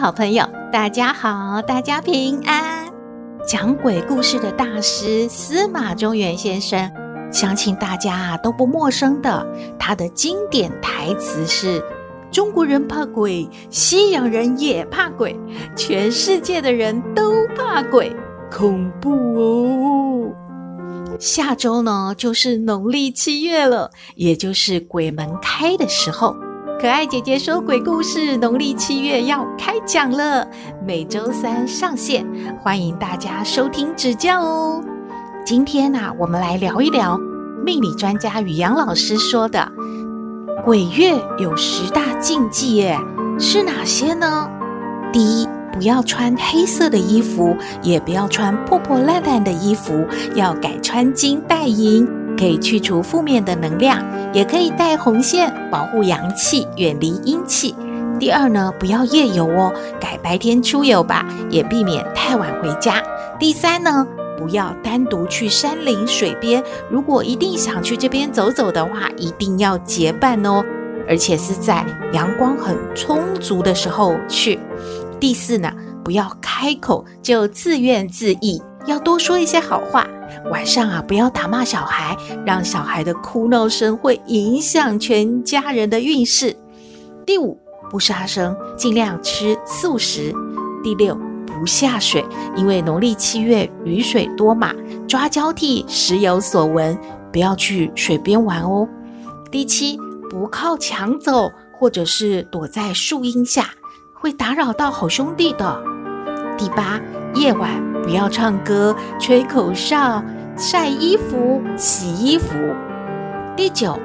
好朋友，大家好，大家平安。讲鬼故事的大师司马中原先生，相信大家啊都不陌生的。他的经典台词是：“中国人怕鬼，西洋人也怕鬼，全世界的人都怕鬼，恐怖哦。”下周呢就是农历七月了，也就是鬼门开的时候。可爱姐姐说鬼故事，农历七月要开讲了，每周三上线，欢迎大家收听指教哦。今天呢、我们来聊一聊命理专家宇阳老师说的鬼月有十大禁忌，耶，是哪些呢？第一，不要穿黑色的衣服，也不要穿破破烂烂的衣服，要改穿金戴银。可以去除负面的能量，也可以带红线保护阳气，远离阴气。第二呢，不要夜游哦，改白天出游吧，也避免太晚回家。第三呢，不要单独去山林水边，如果一定想去这边走走的话，一定要结伴哦，而且是在阳光很充足的时候去。第四呢，不要开口就自怨自艾。要多说一些好话，晚上啊不要打骂小孩，让小孩的哭闹声会影响全家人的运势。第五，不杀生，尽量吃素食。第六，不下水，因为农历七月雨水多嘛，抓交替时有所闻，不要去水边玩哦。第七，不靠墙走，或者是躲在树荫下，会打扰到好兄弟的。第八，夜晚。不要唱歌、吹口哨、晒衣服、洗衣服。第九，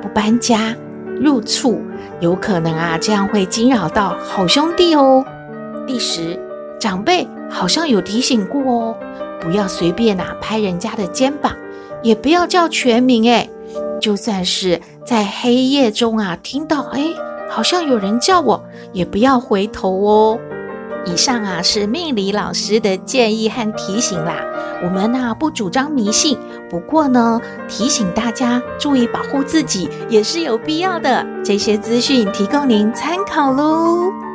不搬家、入厝，有可能啊，这样会惊扰到好兄弟哦。第十，长辈好像有提醒过哦，不要随便啊拍人家的肩膀，也不要叫全名哎，就算是在黑夜中啊听到哎，好像有人叫我，也不要回头哦。以上啊是命理老师的建议和提醒啦，我们呢、啊、不主张迷信，不过呢提醒大家注意保护自己也是有必要的。这些资讯提供您参考喽。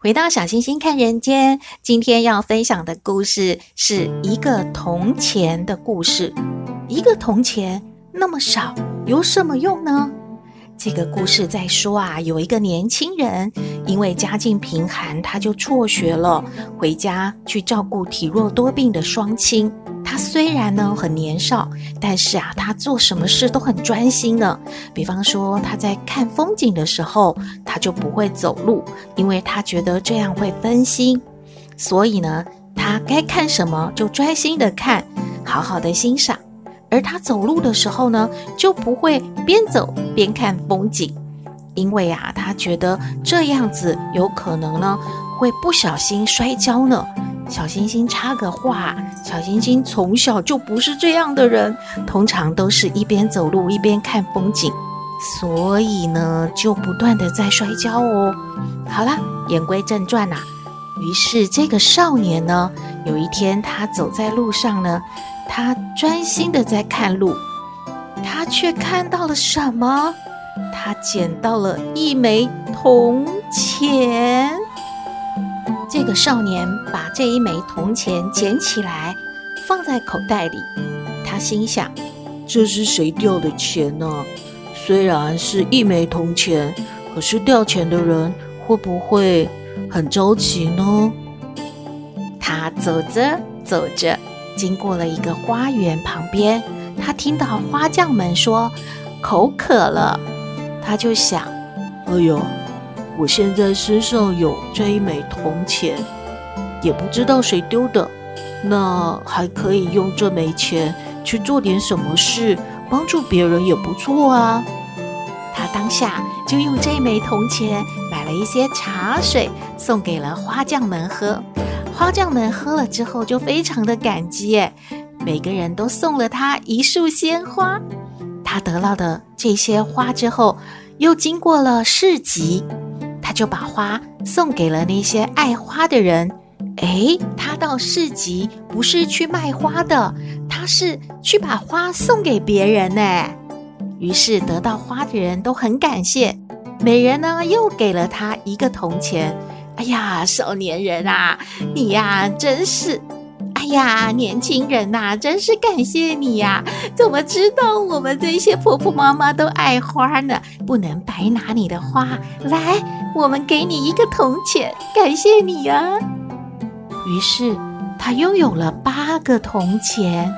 回到小星星看人间，今天要分享的故事是一个铜钱的故事。一个铜钱那么少，有什么用呢？这个故事在说啊，有一个年轻人，因为家境贫寒，他就辍学了，回家去照顾体弱多病的双亲。虽然呢很年少，但是啊，他做什么事都很专心的。比方说，他在看风景的时候，他就不会走路，因为他觉得这样会分心。所以呢，他该看什么就专心的看，好好的欣赏。而他走路的时候呢，就不会边走边看风景，因为啊，他觉得这样子有可能呢会不小心摔跤呢。小星星插个话，小星星从小就不是这样的人，通常都是一边走路一边看风景，所以呢就不断的在摔跤哦。好啦，言归正传呐、啊，于是这个少年呢，有一天他走在路上呢，他专心的在看路，他却看到了什么？他捡到了一枚铜钱。这个少年把这一枚铜钱捡起来，放在口袋里。他心想：“这是谁掉的钱呢？虽然是一枚铜钱，可是掉钱的人会不会很着急呢？”他走着走着，经过了一个花园旁边，他听到花匠们说：“口渴了。”他就想：“哎呦，我现在身上有这一枚铜钱，也不知道谁丢的。那还可以用这枚钱去做点什么事，帮助别人也不错啊。他当下就用这枚铜钱买了一些茶水，送给了花匠们喝。花匠们喝了之后就非常的感激，每个人都送了他一束鲜花。他得到的这些花之后，又经过了市集，就把花送给了那些爱花的人。哎，他到市集不是去卖花的，他是去把花送给别人呢。于是得到花的人都很感谢，每人呢又给了他一个铜钱。哎呀，少年人啊，你呀真是，呀，年轻人呐，真是感谢你呀！怎么知道我们这些婆婆妈妈都爱花呢？不能白拿你的花，来，我们给你一个铜钱，感谢你呀。于是他拥有了八个铜钱。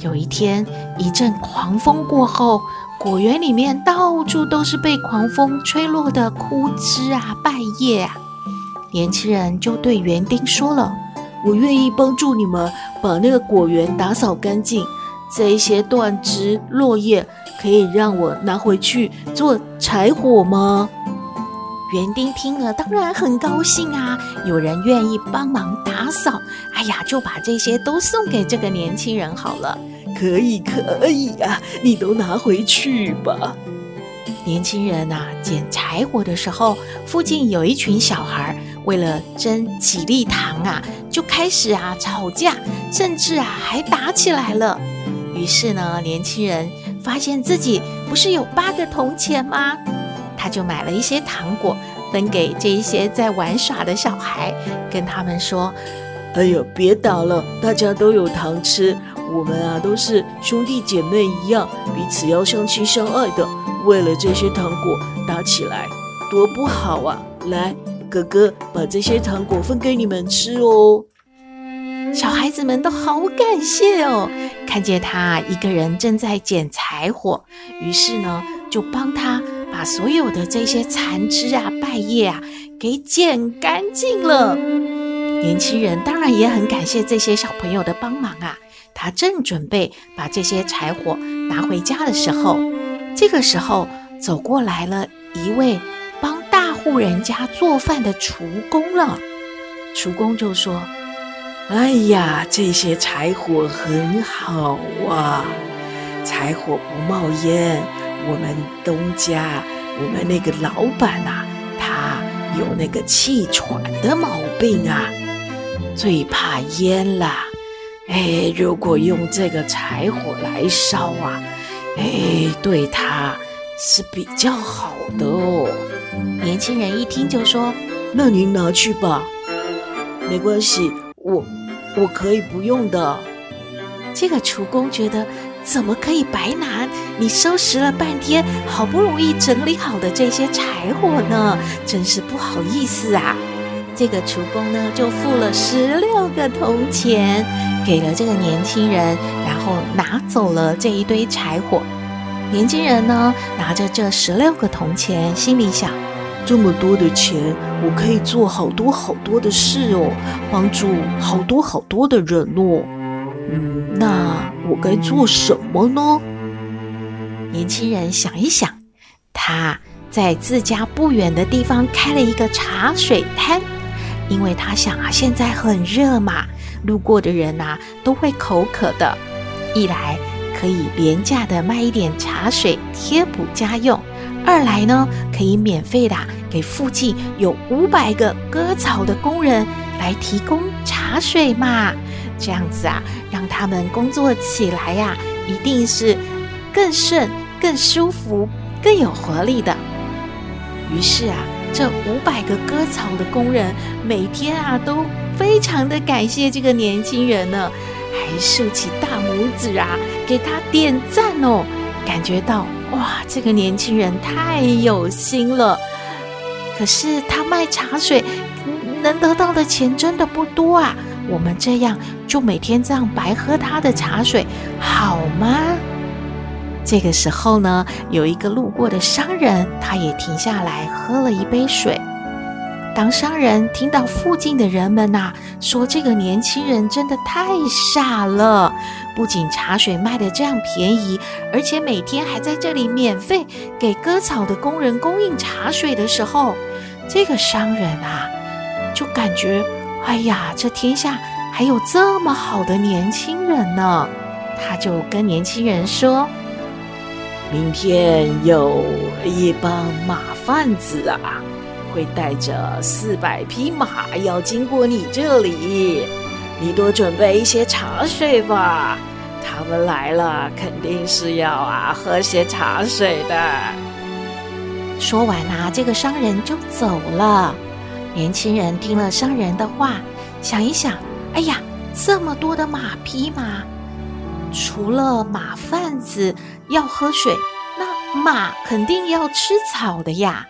有一天，一阵狂风过后，果园里面到处都是被狂风吹落的枯枝啊、败叶啊。年轻人就对园丁说了：“我愿意帮助你们把那个果园打扫干净。这一些断枝落叶可以让我拿回去做柴火吗？”园丁听了，当然很高兴啊！有人愿意帮忙打扫，哎呀，就把这些都送给这个年轻人好了。可以，可以呀，你都拿回去吧。年轻人呐，捡柴火的时候，附近有一群小孩，为了争几粒糖啊，就开始啊吵架，甚至啊还打起来了。于是呢，年轻人发现自己不是有八个铜钱吗？他就买了一些糖果，分给这一些在玩耍的小孩，跟他们说：“哎呦，别打了，大家都有糖吃。我们啊，都是兄弟姐妹一样，彼此要相亲相爱的。为了这些糖果打起来，多不好啊！来，哥哥把这些糖果分给你们吃哦。”小孩子们都好感谢哦，看见他一个人正在捡柴火，于是呢，就帮他。把所有的这些残枝啊、败叶啊给捡干净了。年轻人当然也很感谢这些小朋友的帮忙啊。他正准备把这些柴火拿回家的时候，这个时候走过来了一位户人家做饭的厨工了。厨工就说：“哎呀，这些柴火很好啊，柴火不冒烟。”我们东家，我们那个老板呐、他有那个气喘的毛病啊，最怕烟了。哎，如果用这个柴火来烧啊，哎，对他是比较好的哦。年轻人一听就说：“那您拿去吧，没关系，我我可以不用的。”这个厨工觉得。怎么可以白拿？你收拾了半天，好不容易整理好的这些柴火呢？真是不好意思啊！这个厨工呢，就付了十六个铜钱给了这个年轻人，然后拿走了这一堆柴火。年轻人呢，拿着这十六个铜钱，心里想：这么多的钱，我可以做好多好多的事哦，帮助好多好多的人哦。嗯，那我该做什么呢？年轻人想一想，他在自家不远的地方开了一个茶水摊，因为他想啊，现在很热嘛，路过的人呐都会口渴的。一来可以廉价的卖一点茶水贴补家用，二来呢可以免费的给附近有五百个割草的工人来提供茶水嘛。这样子啊，让他们工作起来呀，一定是更顺、更舒服、更有活力的。于是啊，这五百个割草的工人每天啊都非常的感谢这个年轻人呢，还竖起大拇指啊，给他点赞哦，感觉到哇，这个年轻人太有心了。可是他卖茶水能得到的钱真的不多啊。我们这样就每天这样白喝他的茶水，好吗？这个时候呢，有一个路过的商人，他也停下来喝了一杯水。当商人听到附近的人们呐、说这个年轻人真的太傻了，不仅茶水卖得这样便宜，而且每天还在这里免费给割草的工人供应茶水的时候，这个商人啊就感觉，哎呀，这天下还有这么好的年轻人呢，他就跟年轻人说。明天有一帮马贩子啊，会带着四百匹马要经过你这里，你多准备一些茶水吧。他们来了，肯定是要啊喝些茶水的。说完啊，这个商人就走了。年轻人听了商人的话，想一想，哎呀，这么多的马匹马。除了马贩子要喝水，那马肯定要吃草的呀。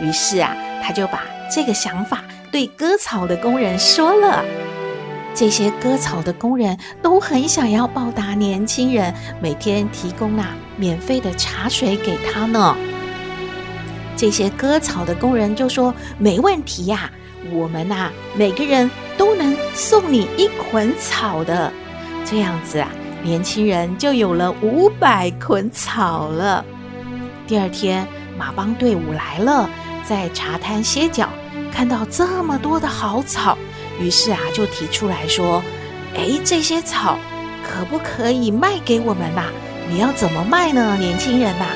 于是啊，他就把这个想法对割草的工人说了。这些割草的工人都很想要报答年轻人，每天提供那免费的茶水给他呢。这些割草的工人就说：“没问题呀，我们呐，每个人都能送你一捆草的。”这样子啊。年轻人就有了五百捆草了。第二天，马帮队伍来了，在茶摊歇脚，看到这么多的好草，于是啊，就提出来说：“哎，这些草可不可以卖给我们呐？你要怎么卖呢，年轻人呐？”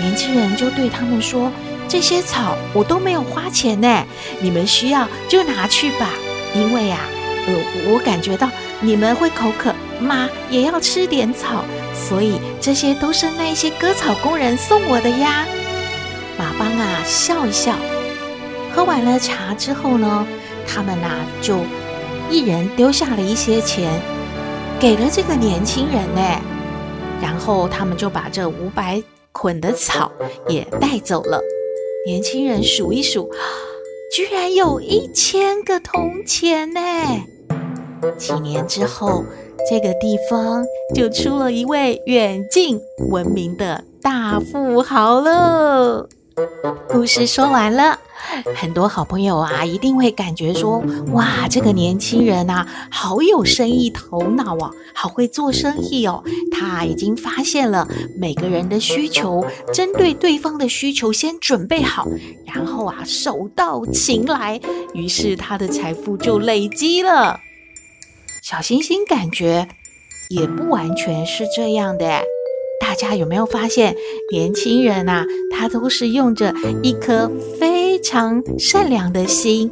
年轻人就对他们说：“这些草我都没有花钱呢，你们需要就拿去吧，因为啊，呃，我感觉到你们会口渴。”马也要吃点草，所以这些都是那些割草工人送我的呀。马帮啊笑一笑，喝完了茶之后呢，他们呐就一人丢下了一些钱，给了这个年轻人呢。然后他们就把这五百捆的草也带走了。年轻人数一数，居然有一千个铜钱呢。几年之后。这个地方就出了一位远近闻名的大富豪了。故事说完了，很多好朋友啊，一定会感觉说：哇，这个年轻人啊，好有生意头脑啊，好会做生意哦。他已经发现了每个人的需求，针对对方的需求先准备好，然后啊，手到擒来，于是他的财富就累积了。小星星感觉也不完全是这样的，家有没有发现，年轻人呐，他都是用着一颗非常善良的心，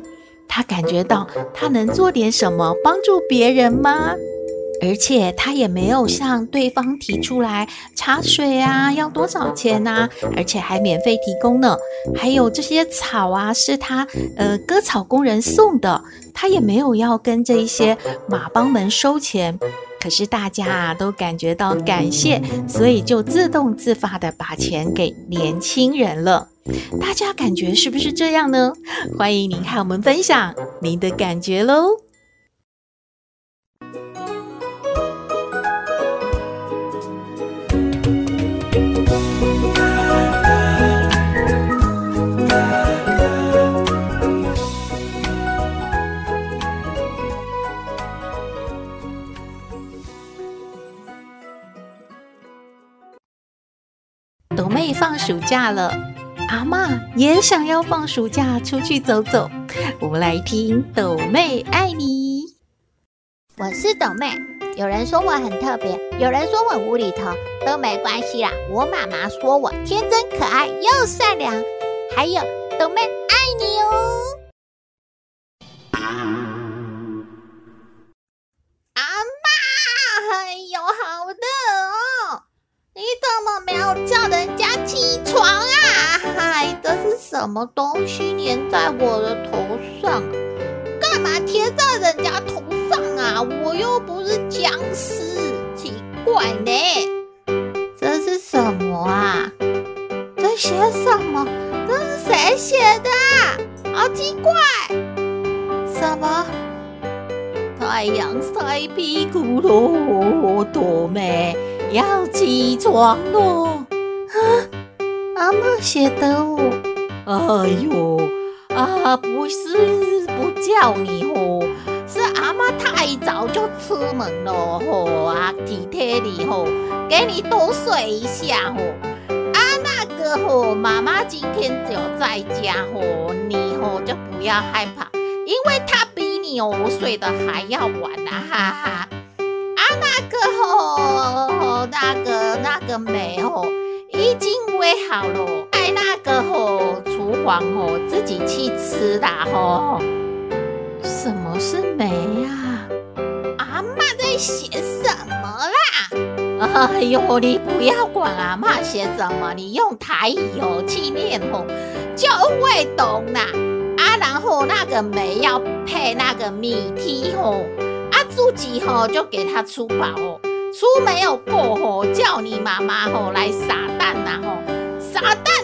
他感觉到他能做点什么帮助别人吗？而且他也没有向对方提出来茶水啊，要多少钱呐？而且还免费提供呢。还有这些草啊，是他呃割草工人送的，他也没有要跟这一些马帮们收钱。可是大家啊都感觉到感谢，所以就自动自发的把钱给年轻人了。大家感觉是不是这样呢？欢迎您和我们分享您的感觉喽。放暑假了，阿嬷也想要放暑假出去走走。我们来听抖妹爱你。我是抖妹，有人说我很特别，有人说我无厘头，都没关系啦。我妈妈说我天真可爱又善良，还有抖妹爱你哦。什么东西粘在我的头上？干嘛贴在人家头上啊？我又不是僵尸，奇怪呢。这是什么啊？这写什么？这是谁写的？好奇怪！什么？太阳晒屁股喽，斗妹。要起床咯。啊，阿嬷写的哦。哎呦，啊，不是不叫你哦，是阿妈太早就出门了吼，啊，体贴你吼，给你多睡一下吼。啊，那个吼，妈妈今天只有在家吼，你吼就不要害怕，因为她比你哦睡得还要晚啊，哈哈。啊，那个吼，那个那个梅吼，已经喂好了，吼，厨房吼自己去吃啦吼。什么是梅啊？阿嬷在写什么啦？哎呦，你不要管阿嬷写什么，你用台语哦去念吼，就会懂啦。啊，然后那个梅要配那个米梯吼。自己吼就给他出饱哦，出没有过吼，叫你妈妈吼来撒蛋呐吼，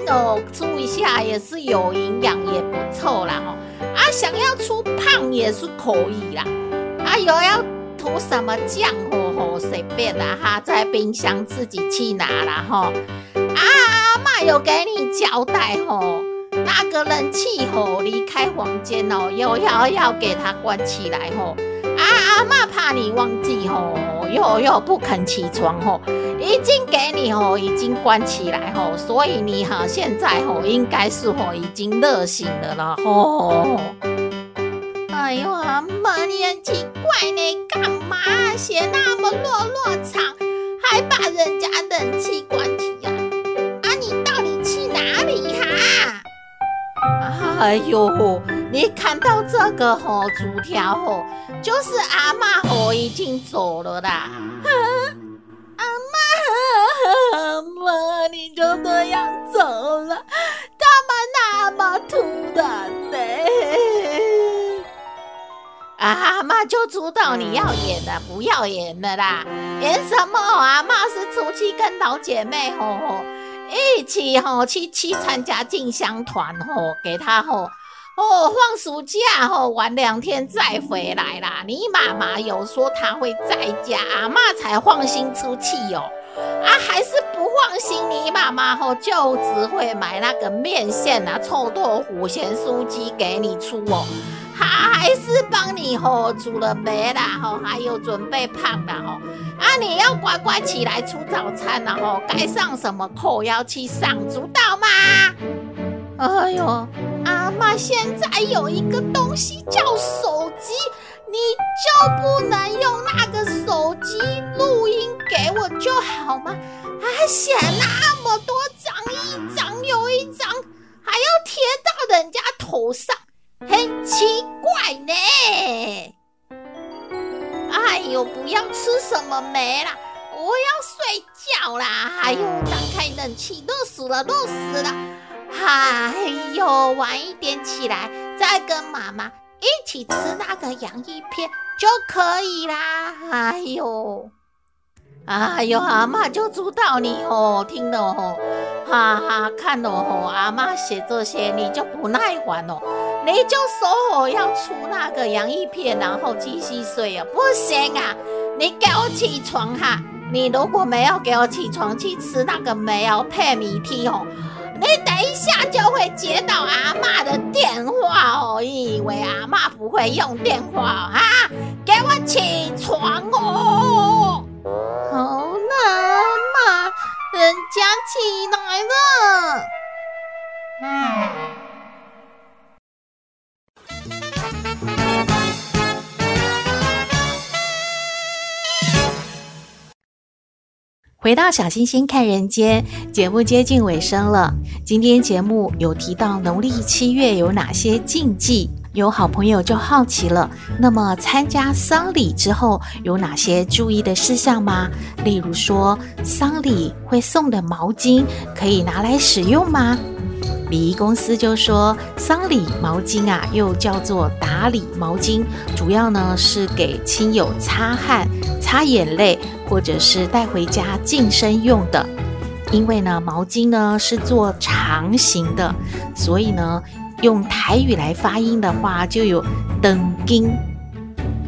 哦出一下也是有营养，也不错啦吼。啊，想要出胖也是可以啦。啊，有要涂什么酱吼吼随便啦哈，在冰箱自己去拿啦吼。啊，阿嬷有给你交代吼，那个人气吼离开房间哦，又要要给他关起来吼。啊，阿嬷怕你忘记吼，又又不肯起床吼，已经给你吼，已经关起来吼，所以你哈现在吼应该是吼已经热醒了啦吼。哎呦，阿嬷你很奇怪呢，干嘛写那么落落长，还把人家冷气关起啊？啊，你到底去哪里哈？哎呦。你看到这个吼纸条吼，就是阿妈吼已经走了啦。啊、阿妈，阿妈，你就这样走了，干嘛那么突然呢？阿妈就知道你要演的，不要演的啦。演什么？阿妈是出去跟老姐妹吼吼一起吼去去参加进香团吼，给她吼。哦，放暑假后玩两天再回来啦。你妈妈有说她会在家，阿妈才放心出去哦。啊，还是不放心你妈妈哦，就只会买那个面线啊、臭豆腐、咸酥鸡给你出哦。还是帮你吼煮了没啦吼，还有准备胖的吼。啊，你要乖乖起来出早餐然后该上什么课要去上，知道吗？哎呦。阿嬷，现在有一个东西叫手机，你就不能用那个手机录音给我就好吗？还写那么多张，一张又一张，还要贴到人家头上，很奇怪呢。哎呦，不要吃什么梅啦，我要睡觉啦！哎呦，打开冷气，热死了，热死了。哎呦，晚一点起来，再跟妈妈一起吃那个洋芋片就可以啦。哎呦，哎呦，阿妈就知道你哦，听了哦，哈哈，看了哦，阿妈写这些你就不耐烦哦，你就说我要出那个洋芋片，然后继续睡啊，不行啊，你给我起床哈，你如果没有给我起床去吃那个没有配米梯哦。你等一下就会接到阿妈的电话哦，以为阿妈不会用电话啊？给我起床哦！好难嘛，人家起来了。嗯。回到小星星看人间，节目接近尾声了。今天节目有提到农历七月有哪些禁忌，有好朋友就好奇了。那么参加丧礼之后有哪些注意的事项吗？例如说，丧礼会送的毛巾可以拿来使用吗？礼仪公司就说，丧礼毛巾啊，又叫做打礼毛巾，主要呢是给亲友擦汗、擦眼泪，或者是带回家净身用的。因为呢，毛巾呢是做长形的，所以呢，用台语来发音的话，就有灯巾。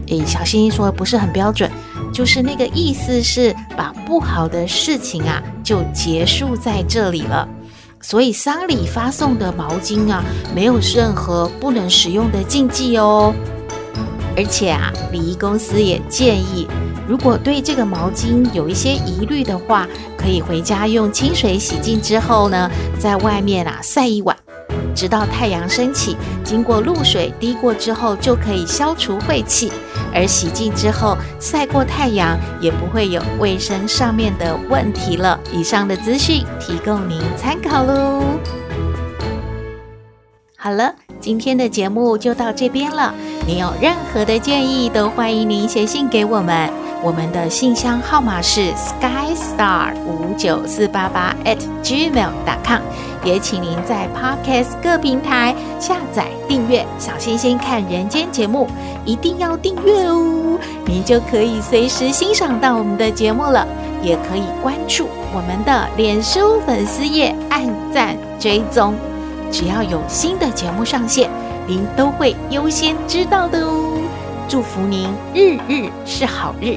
诶，小星星说的不是很标准，就是那个意思是把不好的事情啊就结束在这里了。所以丧礼发送的毛巾啊，没有任何不能使用的禁忌哦。而且啊，礼仪公司也建议，如果对这个毛巾有一些疑虑的话，可以回家用清水洗净之后呢，在外面啊晒一晚，直到太阳升起，经过露水滴过之后，就可以消除晦气。而洗净之后晒过太阳，也不会有卫生上面的问题了。以上的资讯提供您参考喽。好了，今天的节目就到这边了。您有任何的建议，都欢迎您写信给我们。我们的信箱号码是 skystar 五九四八八 at gmail.com。也请您在 Podcast 各平台下载订阅“小星星看人间”节目，一定要订阅哦，您就可以随时欣赏到我们的节目了。也可以关注我们的脸书粉丝页，按赞追踪，只要有新的节目上线，您都会优先知道的哦。祝福您日日是好日，